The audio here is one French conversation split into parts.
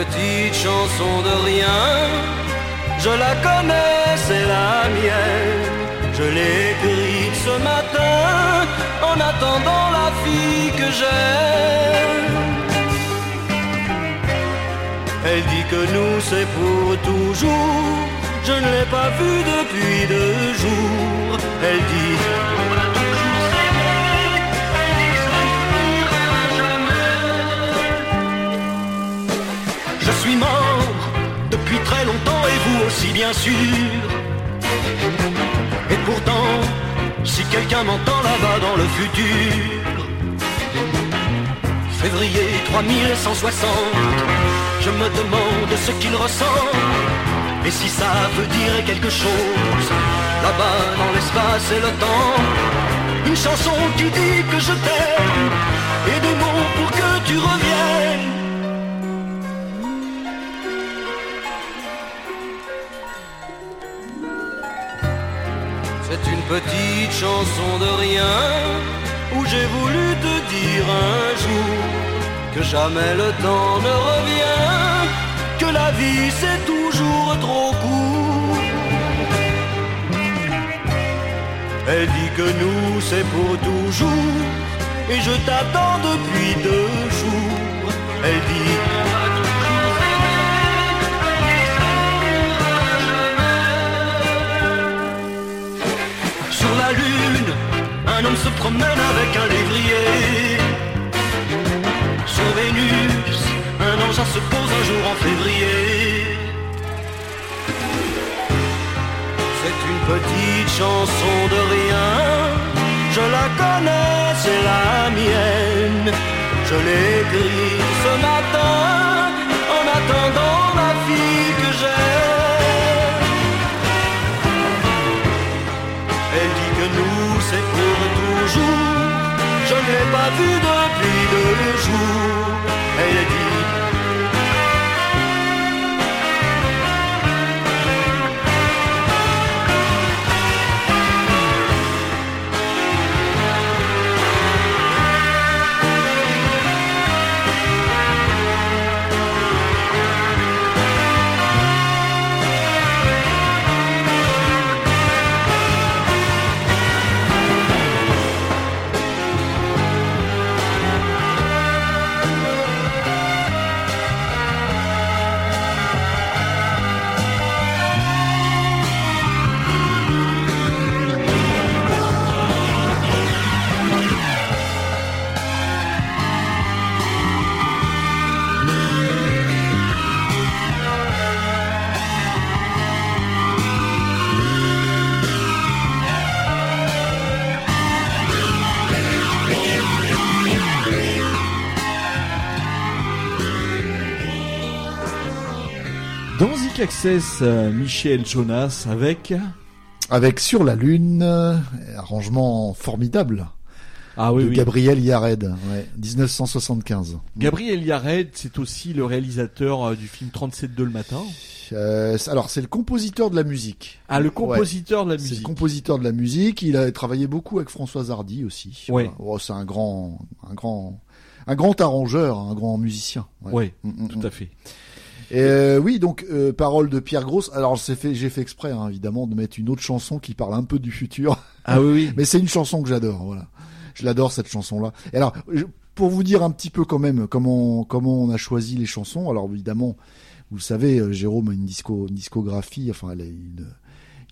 petite chanson de rien, je la connais, c'est la mienne. Je l'ai écrite ce matin en attendant la fille que j'aime. Elle dit que nous c'est pour toujours. Je ne l'ai pas vue depuis deux jours. Elle dit. Suis mort depuis très longtemps et vous aussi bien sûr. Et pourtant, si quelqu'un m'entend là-bas dans le futur, février 3160, je me demande ce qu'il ressent. Et si ça veut dire quelque chose, là-bas dans l'espace et le temps, une chanson qui dit que je t'aime, et des mots pour que tu reviennes. Petite chanson de rien où j'ai voulu te dire un jour que jamais le temps ne revient, que la vie c'est toujours trop court. Elle dit que nous c'est pour toujours et je t'attends depuis deux jours. Elle dit un homme se promène avec un lévrier. Sur Vénus, un engin se pose un jour en février. C'est une petite chanson de rien. Je la connais, c'est la mienne. Je l'ai écrite ce matin Access, euh, Michel Jonas avec... Avec Sur la Lune, euh, arrangement formidable Ah oui, de oui. Gabriel Yared, ouais, 1975. Gabriel Yared, c'est aussi le réalisateur euh, du film 37.2 le matin. Euh, alors c'est le compositeur de la musique. Ah, le compositeur de la C'est le musique. compositeur de la musique. Il a travaillé beaucoup avec Françoise Hardy aussi. Ouais. Oh, c'est un grand, un grand, un grand arrangeur, un grand musicien. Ouais. Ouais, Mm, mm, tout mm. à fait. Euh, oui, donc euh, parole de Pierre Grosse. Alors fait, j'ai fait exprès hein, évidemment de mettre une autre chanson qui parle un peu du futur. Ah oui, oui. Mais c'est une chanson que j'adore, voilà. Je l'adore cette chanson-là. Et alors, je- pour vous dire un petit peu quand même comment comment on a choisi les chansons. Alors évidemment, vous le savez, euh, Jérôme a une disco une discographie. Enfin, elle a une,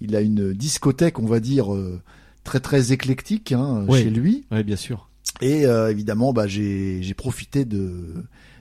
il a une discothèque, on va dire euh, très très éclectique hein, Oui. chez lui. Ouais, bien sûr. Et euh, évidemment, bah j'ai profité de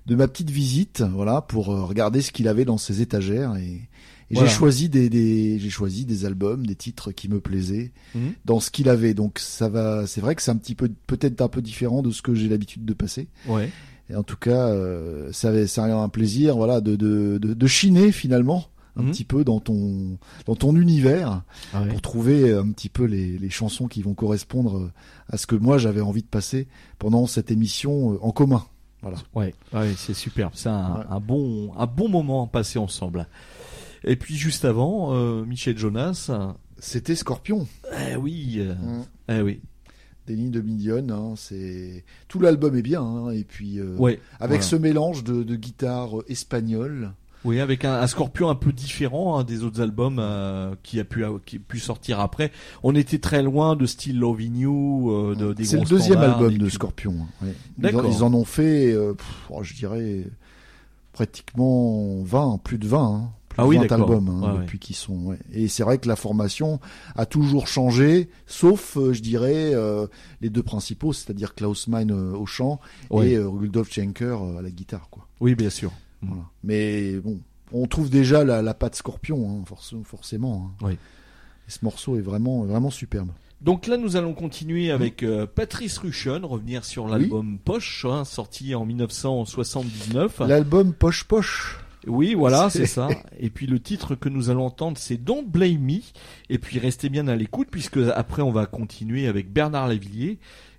de ma petite visite, voilà, pour euh, regarder ce qu'il avait dans ses étagères et, et Voilà. j'ai choisi des, des j'ai choisi des albums, des titres qui me plaisaient Mhm. dans ce qu'il avait. Donc ça va, c'est vrai que c'est un petit peu peut-être un peu différent de ce que j'ai l'habitude de passer. Ouais. Et en tout cas, euh, ça c'est un plaisir, voilà, de de de, de chiner finalement un Mhm. petit peu dans ton dans ton univers Ah ouais. pour trouver un petit peu les, les chansons qui vont correspondre à ce que moi j'avais envie de passer pendant cette émission euh, en commun. Voilà. Ouais, ouais, c'est superbe. C'est un, Ouais. un bon, un bon moment passé ensemble. Et puis juste avant, euh, Michel Jonas. C'était Scorpion, Eh oui, Mm. eh oui. des lignes de Million. Hein, c'est tout l'album est bien. Hein, et puis euh, Ouais. avec voilà. ce mélange de, de guitare espagnole Oui, avec un, un Scorpion un peu différent hein, des autres albums euh, qui a pu qui a pu sortir après. On était très loin de Still Loving You, euh, de, des C'est le deuxième album de. Scorpion. hein, ouais. Ils, D'accord. en, ils en ont fait, euh, pff, oh, je dirais, pratiquement 20, plus de 20. hein. Plus Ah de oui, 20 d'accord. albums hein, Ouais, ouais. depuis qu'ils sont. ouais. Et c'est vrai que la formation a toujours changé, sauf, euh, je dirais, euh, les deux principaux, c'est-à-dire Klaus Meine au chant et Rudolf Schenker à la guitare. Quoi. Oui, bien sûr. Mm. Voilà. Mais bon, on trouve déjà la, la patte Scorpion, hein, forc- forcément. hein. Oui. Et ce morceau est vraiment, vraiment superbe. Donc là, nous allons continuer avec euh, Patrice Ruchon, revenir sur l'album Poche, hein, sorti en 1979. L'album Poche Poche. Oui, voilà, C'est- c'est ça. Et puis le titre que nous allons entendre, c'est Don't Blame Me. Et puis restez bien à l'écoute, puisque après on va continuer avec Bernard Lavillier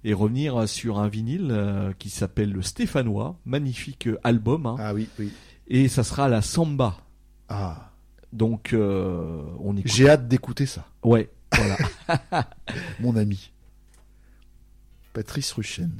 et revenir sur un vinyle euh, qui s'appelle le Stéphanois, magnifique euh, album. hein. Ah oui, oui. Et ça sera la Samba. Ah, Donc euh, on écoute. j'ai hâte d'écouter ça. Ouais, voilà. mon ami. Patrice Ruchen.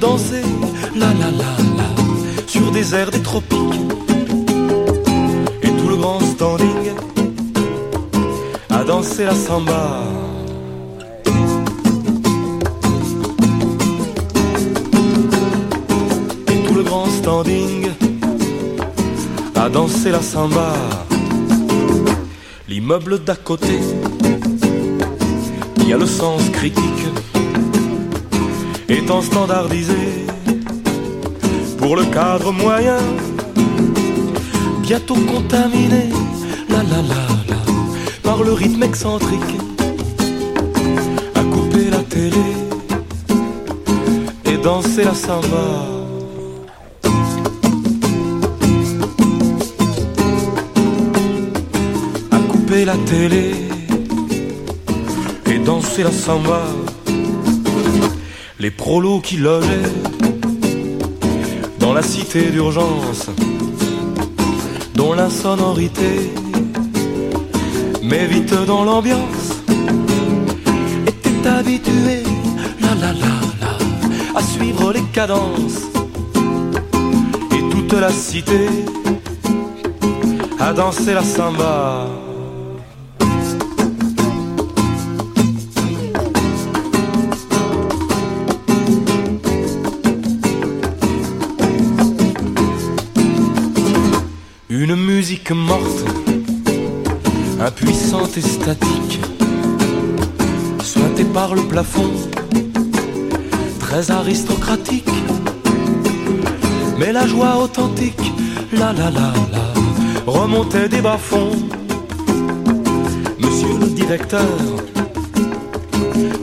Danser, la la la la, sur des airs des tropiques. Et tout le grand standing a dansé la samba. Et tout le grand standing a dansé la samba. L'immeuble d'à côté, qui a le sens critique, étant standardisé pour le cadre moyen, bientôt contaminé, la la la la, par le rythme excentrique, à couper la télé et danser la samba. À couper la télé et danser la samba. Les prolos qui logeaient dans la cité d'urgence, dont l'insonorité met vite dans l'ambiance, étaient habitués, la la la la, à suivre les cadences. Et toute la cité à danser la samba. Morte, impuissante et statique, sointée par le plafond, très aristocratique. Mais la joie authentique, la la la la, remontait des bas-fonds. Monsieur le directeur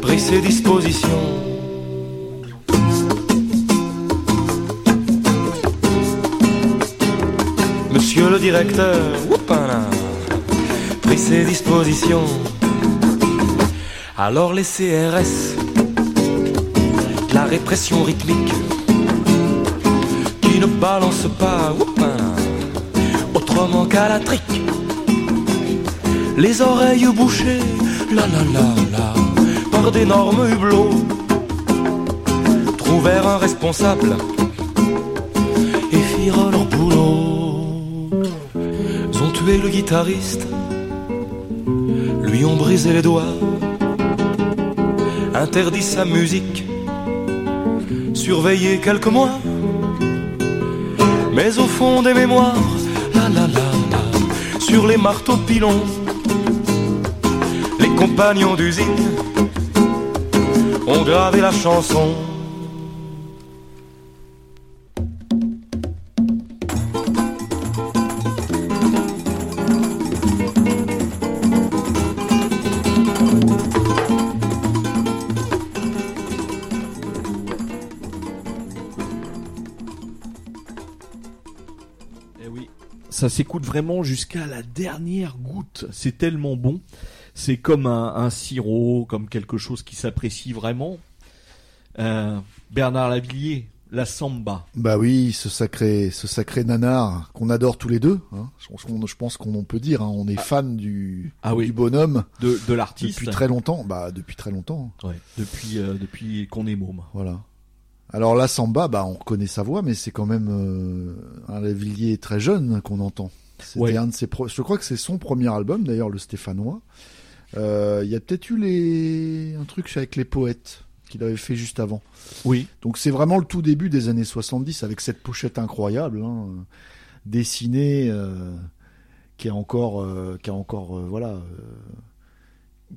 prit ses dispositions. Monsieur le directeur, whoopala, prit ses dispositions. Alors les CRS, la répression rythmique, qui ne balance pas, whoopala, autrement qu'à la trique. Les oreilles bouchées, la la la la, par d'énormes hublots, trouvèrent un responsable le guitariste, lui ont brisé les doigts, interdit sa musique, surveillé quelques mois. Mais au fond des mémoires, sur les marteaux pilons, les compagnons d'usine ont gravé la chanson. Ça s'écoute vraiment jusqu'à la dernière goutte. C'est tellement bon. C'est comme un, un sirop, comme quelque chose qui s'apprécie vraiment. Euh, Bernard Lavillier, la samba. Bah oui, ce sacré, ce sacré nanar qu'on adore tous les deux. Hein. Je pense qu'on, je pense qu'on peut dire, hein, on est fan du, Ah oui. du bonhomme de, de l'artiste. depuis très longtemps. Bah depuis très longtemps. Ouais, depuis, euh, depuis qu'on est môme. Voilà. Alors la samba, bah on reconnaît sa voix, mais c'est quand même euh, un Lavillier très jeune qu'on entend. C'était Ouais. un de ses, pro- je crois que c'est son premier album d'ailleurs, le Stéphanois. Euh, Il y a peut-être eu les un truc avec les poètes qu'il avait fait juste avant. Oui. Donc c'est vraiment le tout début des années 70 avec cette pochette incroyable, hein, dessinée, euh, qui est encore, euh, qui est encore, voilà,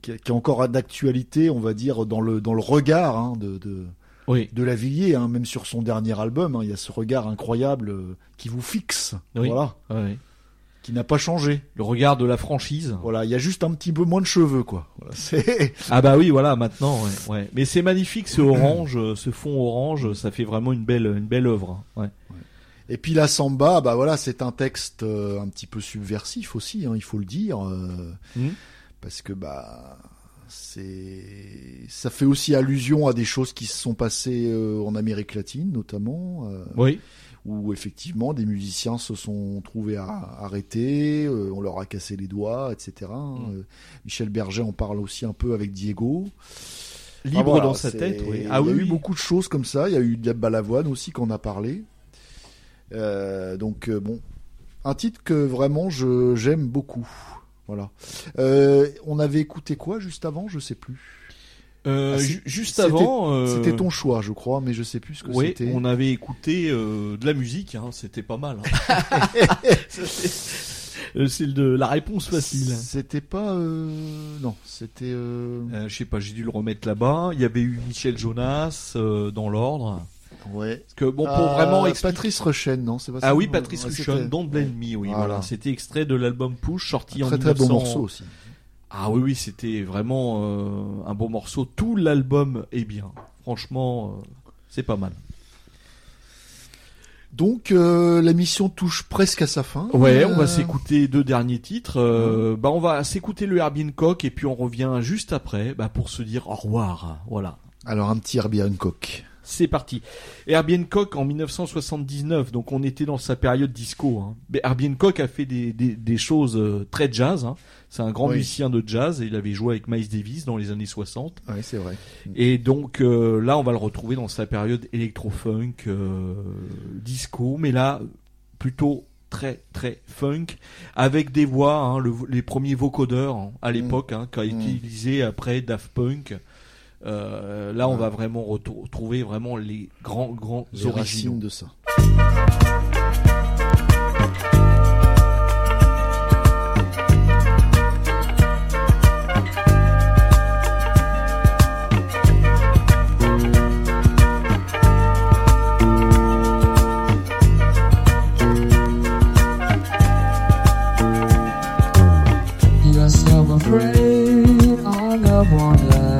qui, est, qui est encore d'actualité, on va dire dans le dans le regard hein, de, de Oui. de Lavillier, hein, même sur son dernier album, hein, il y a ce regard incroyable euh, qui vous fixe, Oui. voilà, qui n'a pas changé. Le regard de la franchise. Voilà, il y a juste un petit peu moins de cheveux, quoi. Voilà, Ah bah oui, voilà, maintenant, ouais, ouais. Mais c'est magnifique, ce orange, euh, ce fond orange, ça fait vraiment une belle, une belle œuvre. hein. Ouais. Et puis la samba, bah voilà, c'est un texte euh, un petit peu subversif aussi, hein, il faut le dire, Mhm. parce que bah c'est ça fait aussi allusion à des choses qui se sont passées euh, en Amérique latine notamment, euh, Oui. où effectivement des musiciens se sont trouvés à, arrêtés, euh, on leur a cassé les doigts, etc. hein. Mm. Michel Berger en parle aussi un peu avec Diego. Libre Ah, voilà, dans sa tête, oui. Il Ah y oui, a eu beaucoup de choses comme ça. Il y a eu Diab Balavoine aussi qu'on a parlé. Euh, donc bon, un titre que vraiment je j'aime beaucoup. Voilà. Euh, on avait écouté quoi juste avant? Je sais plus. Euh, Ah, juste avant, euh, C'était ton choix, je crois, mais je sais plus ce que Oui, c'était. on avait écouté de la musique, hein, c'était pas mal. hein. C'est- de la réponse facile. C'était pas non, c'était je sais pas, j'ai dû le remettre là-bas. Il y avait eu Michel Jonas dans l'ordre. Ouais. Parce que bon, pour Ah, vraiment expliquer. Patrice Rushen, non, c'est pas ça Ah oui, Patrice Ruchon, c'était- Don't Blame Me, oui, Voilà. voilà. C'était extrait de l'album Push, sorti Un en très très bon 1900. morceau aussi. Ah oui, oui, c'était vraiment euh, un bon morceau. Tout l'album est bien. Franchement, euh, c'est pas mal. Donc euh, la mission touche presque à sa fin. Ouais, Euh, on va s'écouter deux derniers titres. Euh, Bah, on va s'écouter le Herbie Hancock et puis on revient juste après, bah, pour se dire au revoir. Voilà. Alors un petit Herbie Hancock. C'est parti. Herbie Hancock en 1979, donc on était dans sa période disco. Hein. Mais Herbie Hancock a fait des, des, des choses euh, très jazz. Hein. C'est un grand Oui. musicien de jazz et il avait joué avec Miles Davis dans les années 60. Ouais, c'est vrai. Et donc euh, là, on va le retrouver dans sa période électro-funk, euh, disco, mais là, plutôt très très funk, avec des voix, hein, le- les premiers vocodeurs hein, à l'époque, hein, qu'a Mm. utilisé après Daft Punk. Euh, là, on Ouais. va vraiment retrouver vraiment les grands grands Les originaux. racines de ça. Afraid one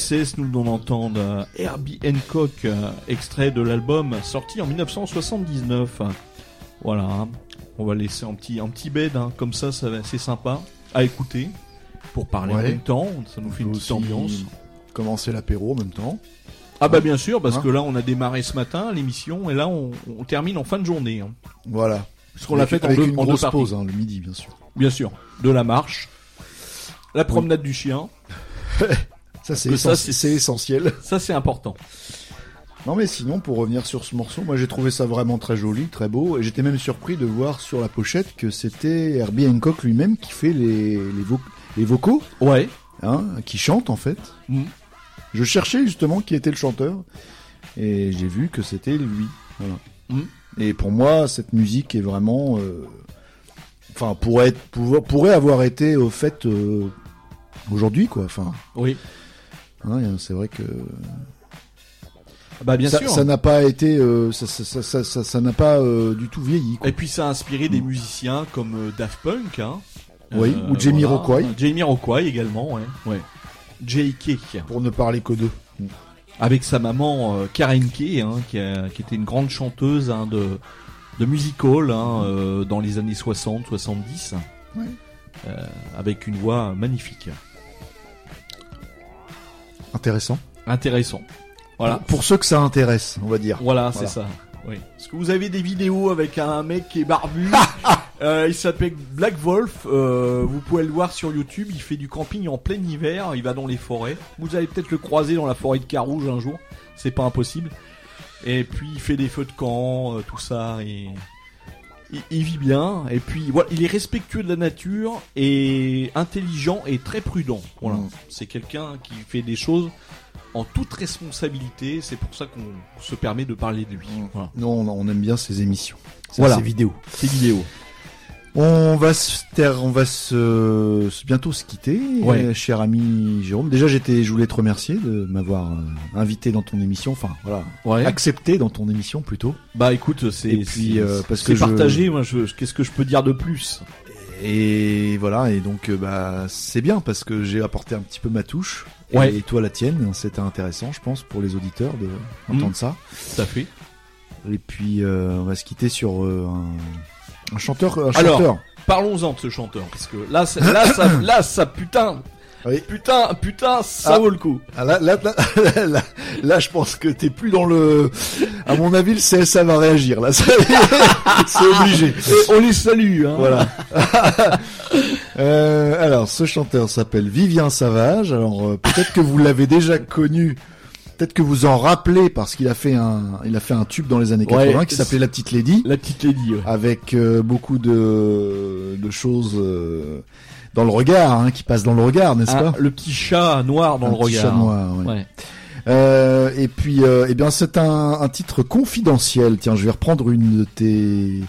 Access, nous l'on entend euh, Herbie Hancock, euh, extrait de l'album sorti en 1979. Voilà, hein. on va laisser un petit, un petit bed, hein. comme ça, c'est sympa à écouter pour parler en Ouais. même temps. Ça nous fait une petite ambiance. Commencer l'apéro en même temps. Ah bah bien sûr, parce Hein que là, on a démarré ce matin l'émission et là, on, on termine en fin de journée. Voilà. Parce qu'on l'a fait en deux, une en deux grosse parties. pause, le midi, bien sûr. Bien sûr, de la marche, la promenade du chien, Ça, c'est essentiel. ça c'est important. Non, mais sinon, pour revenir sur ce morceau, moi j'ai trouvé ça vraiment très joli, très beau, et j'étais même surpris de voir sur la pochette que c'était Herbie Hancock lui-même qui fait les, les, vo- les vocaux, Ouais. hein, qui chante en fait. Mm. Je cherchais justement qui était le chanteur, et j'ai vu que c'était lui. Voilà. Mm. Et pour moi, cette musique est vraiment, euh, enfin, pourrait être, pour- pourrait avoir été au fait euh, aujourd'hui, quoi. Enfin, Oui. Hein, c'est vrai que Bah bien ça sûr. ça n'a pas été, euh, ça, ça, ça, ça, ça- ça n'a pas euh, du tout vieilli. Quoi. Et puis ça a inspiré des musiciens comme euh, Daft Punk, hein. Oui, ou Jamie Rockway. Jamie Rockway également, ouais. ouais. J.K. Pour ne parler que d'eux. avec sa maman Karen Kay, hein, qui, a- qui était une grande chanteuse hein, de, de musical hein, euh, dans les années 60-70, Ouais. euh, avec une voix magnifique. Intéressant. Intéressant. Voilà. Pour ceux que ça intéresse, on va dire. Voilà, Voilà. c'est ça. Oui. Parce que vous avez des vidéos avec un mec qui est barbu. euh, il s'appelle Black Wolf. euh, vous pouvez le voir sur YouTube. Il fait du camping en plein hiver. Il va dans les forêts. Vous allez peut-être le croiser dans la forêt de Carouge un jour. C'est pas impossible. Et puis il fait des feux de camp, euh, tout ça. Et il, il vit bien. Et puis voilà, il est respectueux de la nature et intelligent et très prudent. Voilà. Mm. C'est quelqu'un qui fait des choses en toute responsabilité. C'est pour ça qu'on se permet de parler de lui. Mm. Voilà. Non, on, aime bien ces émissions. Voilà. Ces vidéos. Ces vidéos. On va se ter- on va se, se- bientôt se quitter, Ouais. euh, cher ami Jérôme. Déjà, j'étais, je voulais te remercier de m'avoir euh, invité dans ton émission. Enfin, voilà, Ouais. accepté dans ton émission plutôt. Bah écoute, c'est Et puis, euh, parce que je- partagé. Moi, je, qu'est-ce que je peux dire de plus? Et voilà, et donc euh, bah c'est bien parce que j'ai apporté un petit peu ma touche. Ouais. Et toi la tienne, c'était intéressant, je pense, pour les auditeurs de entendre Mm. ça. Ça fait. Et puis euh, on va se quitter sur euh, un, un chanteur, un Alors, chanteur. Parlons-en de ce chanteur, parce que là, c'est- là, ça, là, ça, putain, Oui. putain, putain, ça Ah. vaut le coup. Ah, là, là, là, là, là, je pense que t'es plus dans le. À mon avis, le CSA va réagir. Là, Ça- c'est obligé. Et on les salue. Hein. Voilà. Euh, alors, ce chanteur s'appelle Vivien Savage. Alors, euh, peut-être que vous l'avez déjà connu. Peut-être que vous en rappelez parce qu'il a fait un, il a fait un tube dans les années Ouais, 80 qui s'appelait La Petite Lady, La petite lady. ouais. avec euh, beaucoup de, de choses euh, dans le regard, hein, qui passent dans le regard, n'est-ce Ah, pas? le petit chat noir dans Un le petit regard. chat noir, ouais. Ouais. Euh, et puis, euh, eh bien, c'est un, un titre confidentiel. Tiens, je vais reprendre une de tes,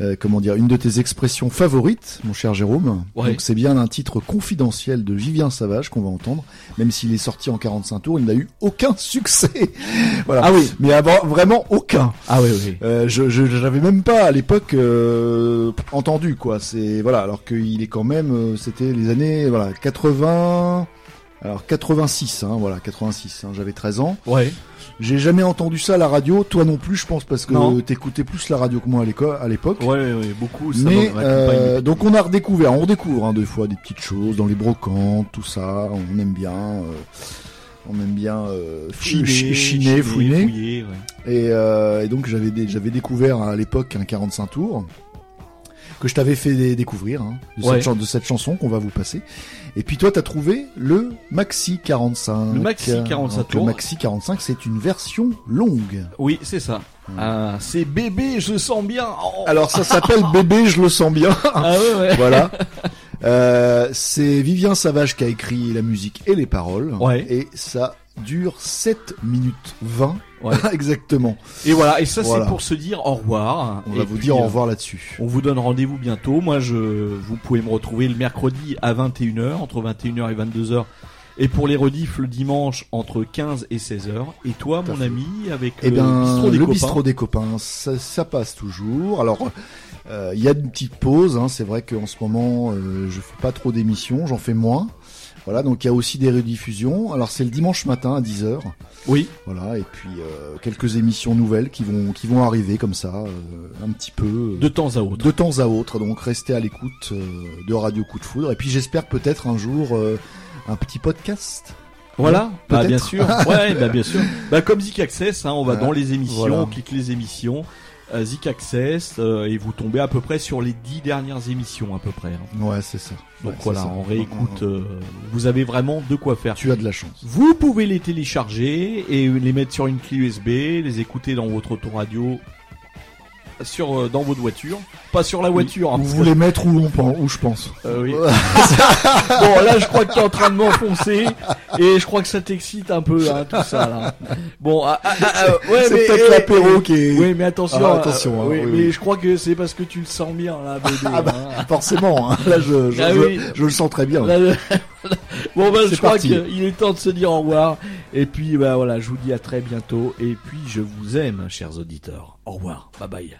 euh, comment dire, une de tes expressions favorites, mon cher Jérôme. Ouais. Donc, c'est bien un titre confidentiel de Vivien Savage qu'on va entendre, même s'il est sorti en 45 tours, il n'a eu aucun succès. voilà. Ah oui. Mais avant, vraiment aucun. Ah oui, oui. Euh, je, je j'avais même pas à l'époque euh, entendu quoi. C'est voilà, alors qu'il est quand même, c'était les années voilà 80. Alors 86, hein, voilà 86. Hein, J'avais 13 ans. Ouais. J'ai jamais entendu ça à la radio. Toi non plus, je pense, parce que t'écoutais plus la radio que moi à l'époque. Ouais, ouais, ouais, beaucoup. Ça Mais m'a- m'a euh, donc on a redécouvert, on redécouvre hein, des fois des petites choses dans les brocantes, tout ça, on aime bien. euh. On aime bien euh, Chiner, chi- chiner, fouiner. fouiller, ouais. Et, euh, et donc j'avais dé- j'avais découvert à l'époque un 45 tours que je t'avais fait dé- découvrir hein, de, Ouais. cette, chan- de cette chanson qu'on va vous passer. Et puis toi t'as trouvé le Maxi 45. Le Maxi 45 Donc. Le Maxi 45 c'est une version longue. Oui, c'est ça. Ah, c'est bébé, je sens bien. Oh. Alors ça s'appelle Bébé, je le sens bien. Ah ouais, ouais. voilà. Euh, c'est Vivien Savage qui a écrit la musique et les paroles. Ouais. Et ça dure 7 minutes 20. Ouais. Exactement. Et voilà, et ça Voilà. c'est pour se dire au revoir. On Et va vous puis, dire au euh, revoir là-dessus. On vous donne rendez-vous bientôt. Moi, je, vous pouvez me retrouver le mercredi à 21h, entre 21h et 22h. Et pour les rediffs le dimanche entre 15 et 16h. Et toi, mon fait. ami, avec Eh le ben, bistrot des le copains. bistrot des copains, ça, ça passe toujours. Alors, euh, il y a une petite pause. Hein. C'est vrai qu'en ce moment, euh, je fais pas trop d'émissions, j'en fais moins. Voilà, donc il y a aussi des rediffusions. Alors c'est le dimanche matin à 10h. Oui, Voilà, et puis euh, quelques émissions nouvelles qui vont qui vont arriver comme ça, euh, un petit peu euh, de temps à autre. de temps à autre. Donc restez à l'écoute euh, de Radio Coup de Foudre. Et puis j'espère peut-être un jour euh, un petit podcast. Voilà, bah, bien sûr. Ouais, bah, bien sûr. Bah, comme Zik Access, hein, on va Ouais, dans les émissions, voilà. on clique les émissions, Zik Access, euh, et vous tombez à peu près sur les dix dernières émissions à peu près. hein. Ouais, c'est ça. Donc Ouais, voilà, on réécoute. euh, vous avez vraiment de quoi faire. Tu as de la chance. Vous pouvez les télécharger et les mettre sur une clé USB, les écouter dans votre autoradio, sur euh, dans votre voiture, pas sur la voiture. hein, Vous voulez mettre où on pense, où je pense. euh, oui. bon, là, je crois que tu es en train de m'enfoncer et je crois que ça t'excite un peu, hein, tout ça. Là. Bon, ah, ah, ah, ah, ouais, c'est peut-être l'apéro eh, qui est Oui, mais attention. Ah, euh, attention, hein, oui, oui, mais je crois que c'est parce que tu le sens bien, là, bébé. Ah bah, hein. forcément. hein. Là, je, je, je- le sens très bien. Là, le- bon bah je crois qu'il est temps de se dire au revoir. Et puis bah voilà je vous dis à très bientôt. Et puis je vous aime chers auditeurs. Au revoir. Bye bye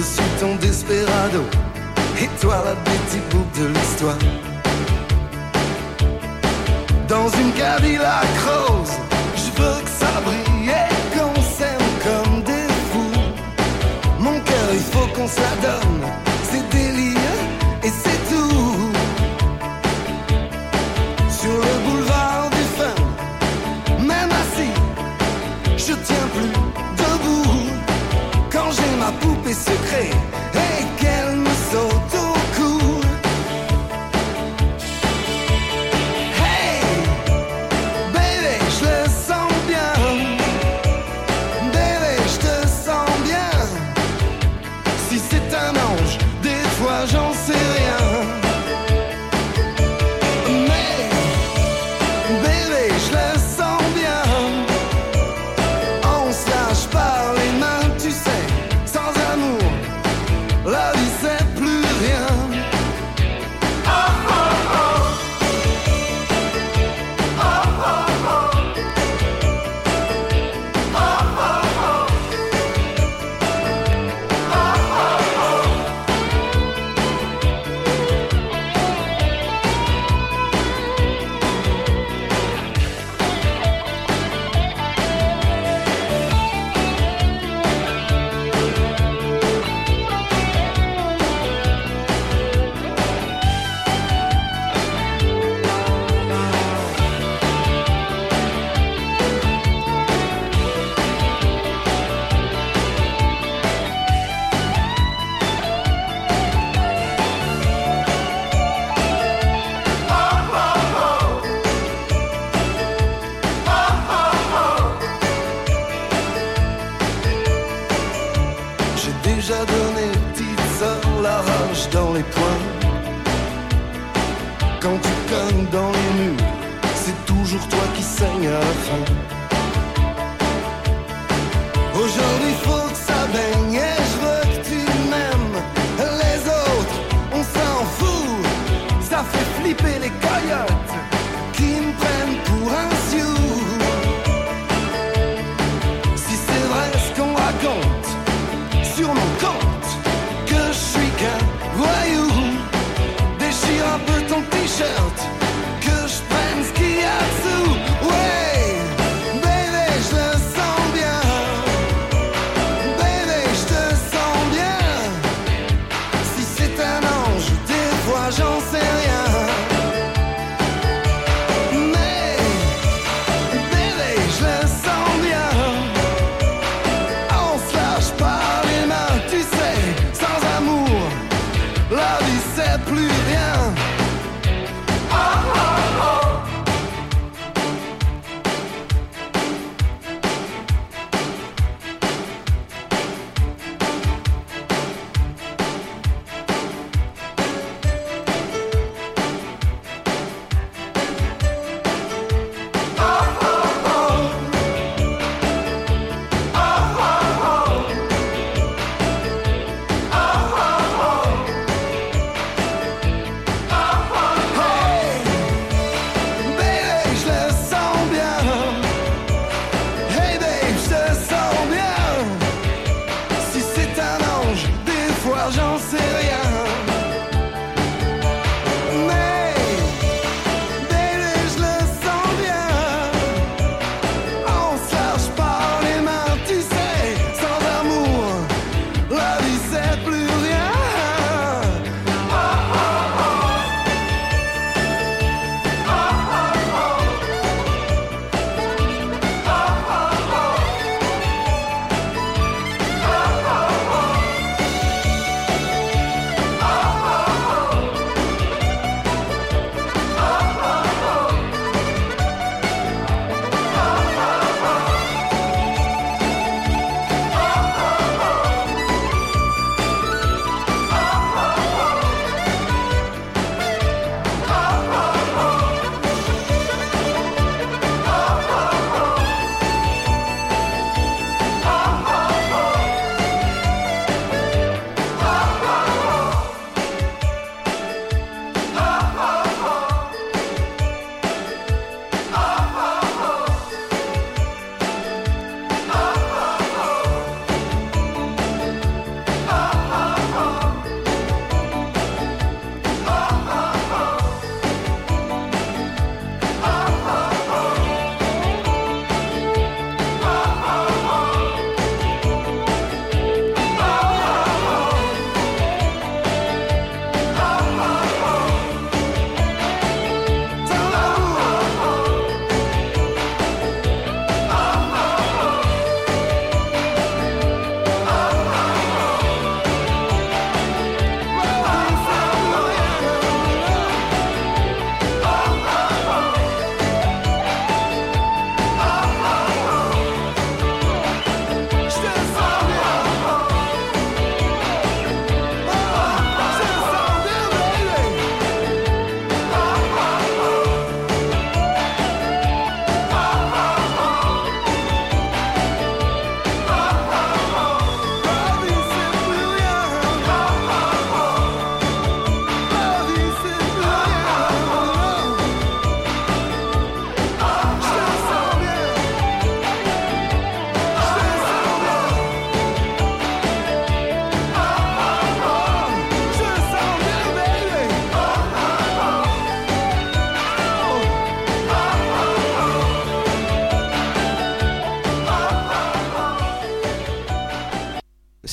Je suis ton desperado, et toi la Betty Boop de l'histoire. Dans une Cadillac rose, je veux que ça brille et qu'on s'aime comme des fous. Mon cœur, il faut qu'on se la donne, ma poupée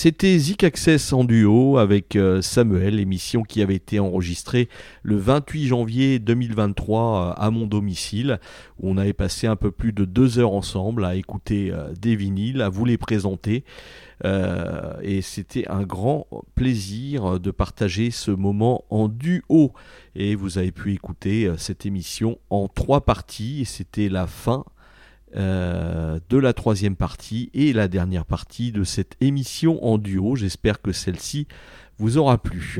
C'était Zik Access en duo avec euh, Samuel, émission qui avait été enregistrée le 28 janvier 2023 euh, à mon domicile, où on avait passé un peu plus de deux heures ensemble à écouter euh, des vinyles, à vous les présenter. Et c'était un grand plaisir de partager ce moment en duo. Et vous avez pu écouter cette émission en trois parties. C'était la fin euh, de la troisième partie et la dernière partie de cette émission en duo. J'espère que celle-ci vous aura plu.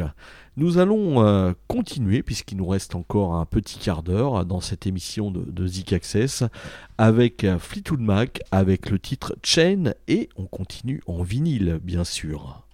Nous allons euh, continuer, puisqu'il nous reste encore un petit quart d'heure dans cette émission de, de Zik Access, avec euh, Fleetwood Mac, avec le titre Chain, et on continue en vinyle, bien sûr.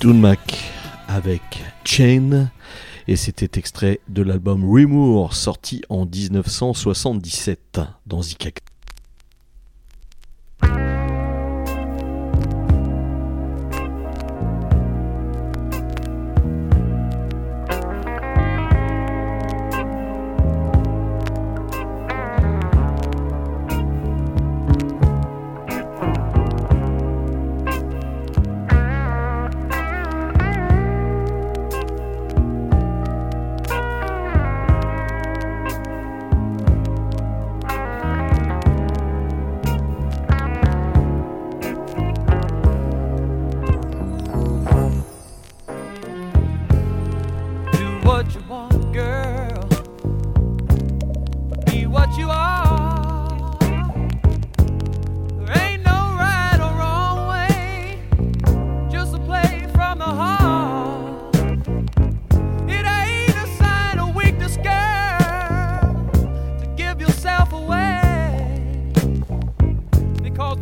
Dunmac avec Chain et c'était extrait de l'album Remour sorti en 1977 dans Zikak.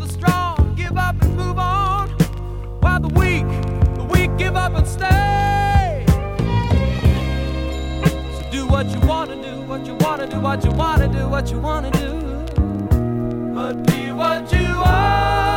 strong give up and move on, while the weak, the weak give up and stay. So do what you wanna do, what you wanna do, what you wanna do, what you wanna do. But be what you are.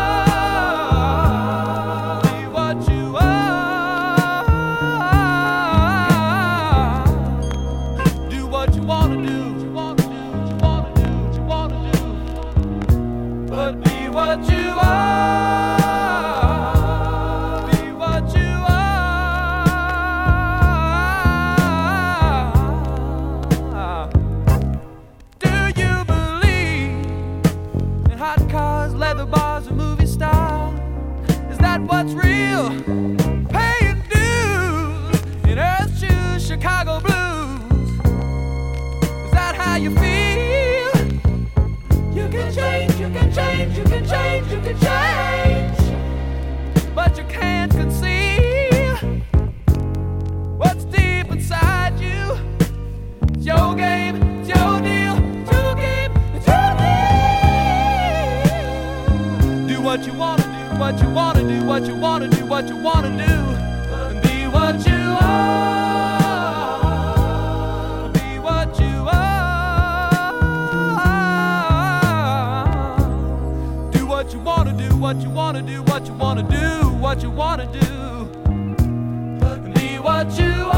Wanna do, what you wanna do. And be what you are. Be what you are. Do what you wanna do, what you wanna do, what you wanna do, what you wanna do. And be what you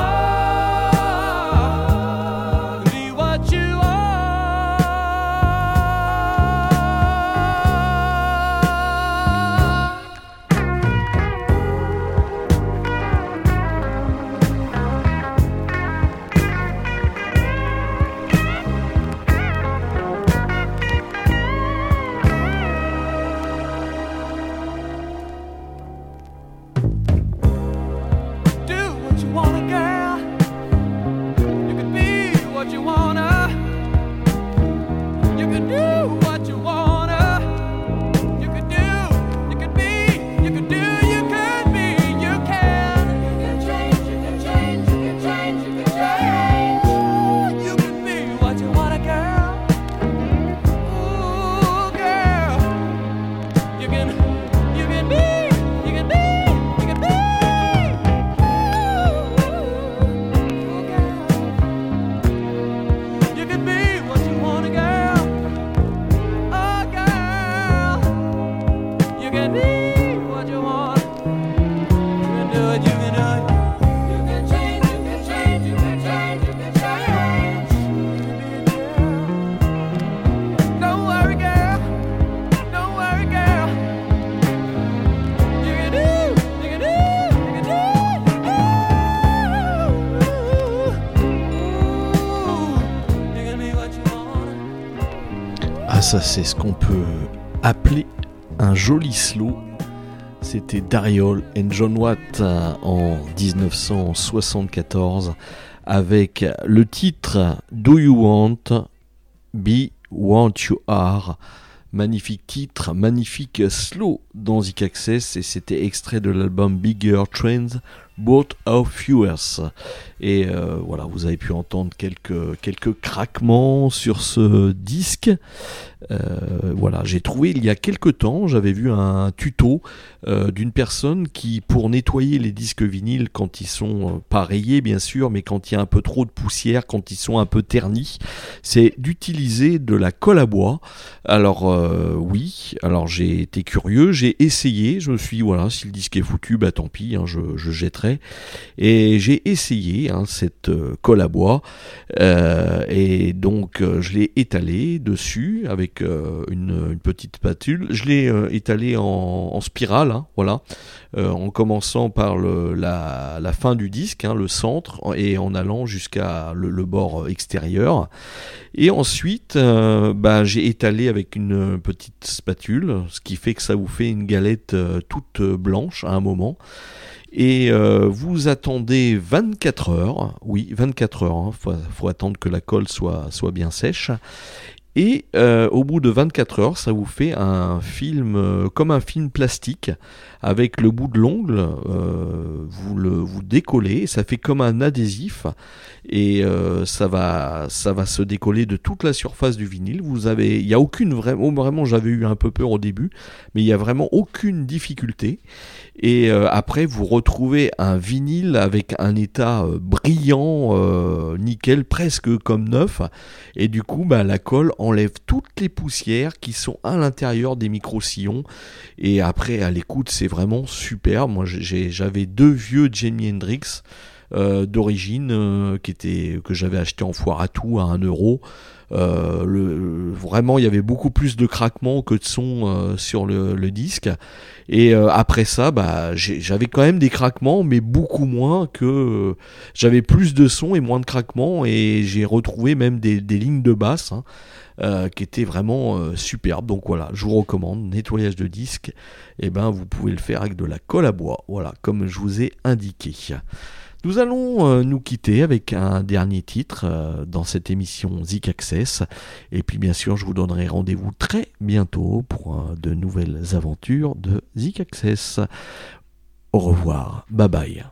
c'est ce qu'on peut appeler un joli slow. C'était Dariol and John Watt euh, en 1974 avec le titre Do You Want Be Want You Are. Magnifique titre, magnifique slow dans Zik Access et c'était extrait de l'album Bigger Trends Both of Viewers. Et euh, voilà, vous avez pu entendre quelques craquements sur ce disque. Euh, voilà, j'ai trouvé il y a quelques temps, j'avais vu un tuto euh, d'une personne qui, pour nettoyer les disques vinyles quand ils sont euh, pas rayés bien sûr, mais quand il y a un peu trop de poussière, quand ils sont un peu ternis, c'est d'utiliser de la colle à bois. Alors oui, alors j'ai été curieux, j'ai essayé, je me suis dit, voilà, si le disque est foutu, bah tant pis, hein, je, je jetterai. Et j'ai essayé hein, cette colle à bois, et donc je l'ai étalé dessus avec euh, une, petite spatule. Je l'ai euh, étalé en, spirale, hein, voilà, euh, en commençant par le, la, fin du disque, hein, le centre, et en allant jusqu'à le, bord extérieur. Et ensuite, bah, j'ai étalé avec une petite spatule, ce qui fait que ça vous fait une galette toute blanche à un moment. Et vous attendez 24 heures, oui, 24 heures, hein, faut, faut attendre que la colle soit, soit bien sèche. Et euh, au bout de 24 heures, ça vous fait un film euh, comme un film plastique avec le bout de l'ongle, euh, vous le vous décollez, ça fait comme un adhésif et euh, ça va ça va se décoller de toute la surface du vinyle. Vous avez il y a aucune vraiment vraiment j'avais eu un peu peur au début, mais il y a vraiment aucune difficulté Et euh, après, vous retrouvez un vinyle avec un état euh, brillant, euh, nickel, presque comme neuf. Et du coup, bah, la colle enlève toutes les poussières qui sont à l'intérieur des micro-sillons. Et après, à l'écoute, c'est vraiment super. Moi, j'avais deux vieux Jimi Hendrix d'origine que j'avais acheté en foire à tout à 1 euro. Euh, vraiment, il y avait beaucoup plus de craquements que de son euh, sur le, disque. Et euh, après ça, bah, j'avais quand même des craquements, mais beaucoup moins que j'avais plus de sons et moins de craquements. Et j'ai retrouvé même des, lignes de basse hein, qui étaient vraiment superbes. Donc voilà, je vous recommande nettoyage de disque. Et ben, vous pouvez le faire avec de la colle à bois. Voilà, comme je vous ai indiqué. Nous allons euh, nous quitter avec un dernier titre euh, dans cette émission Zik Access. Et puis bien sûr, je vous donnerai rendez-vous très bientôt pour euh, de nouvelles aventures de Zik Access. Au revoir. Bye bye.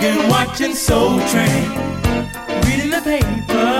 Talking, watching Soul Train, reading the paper.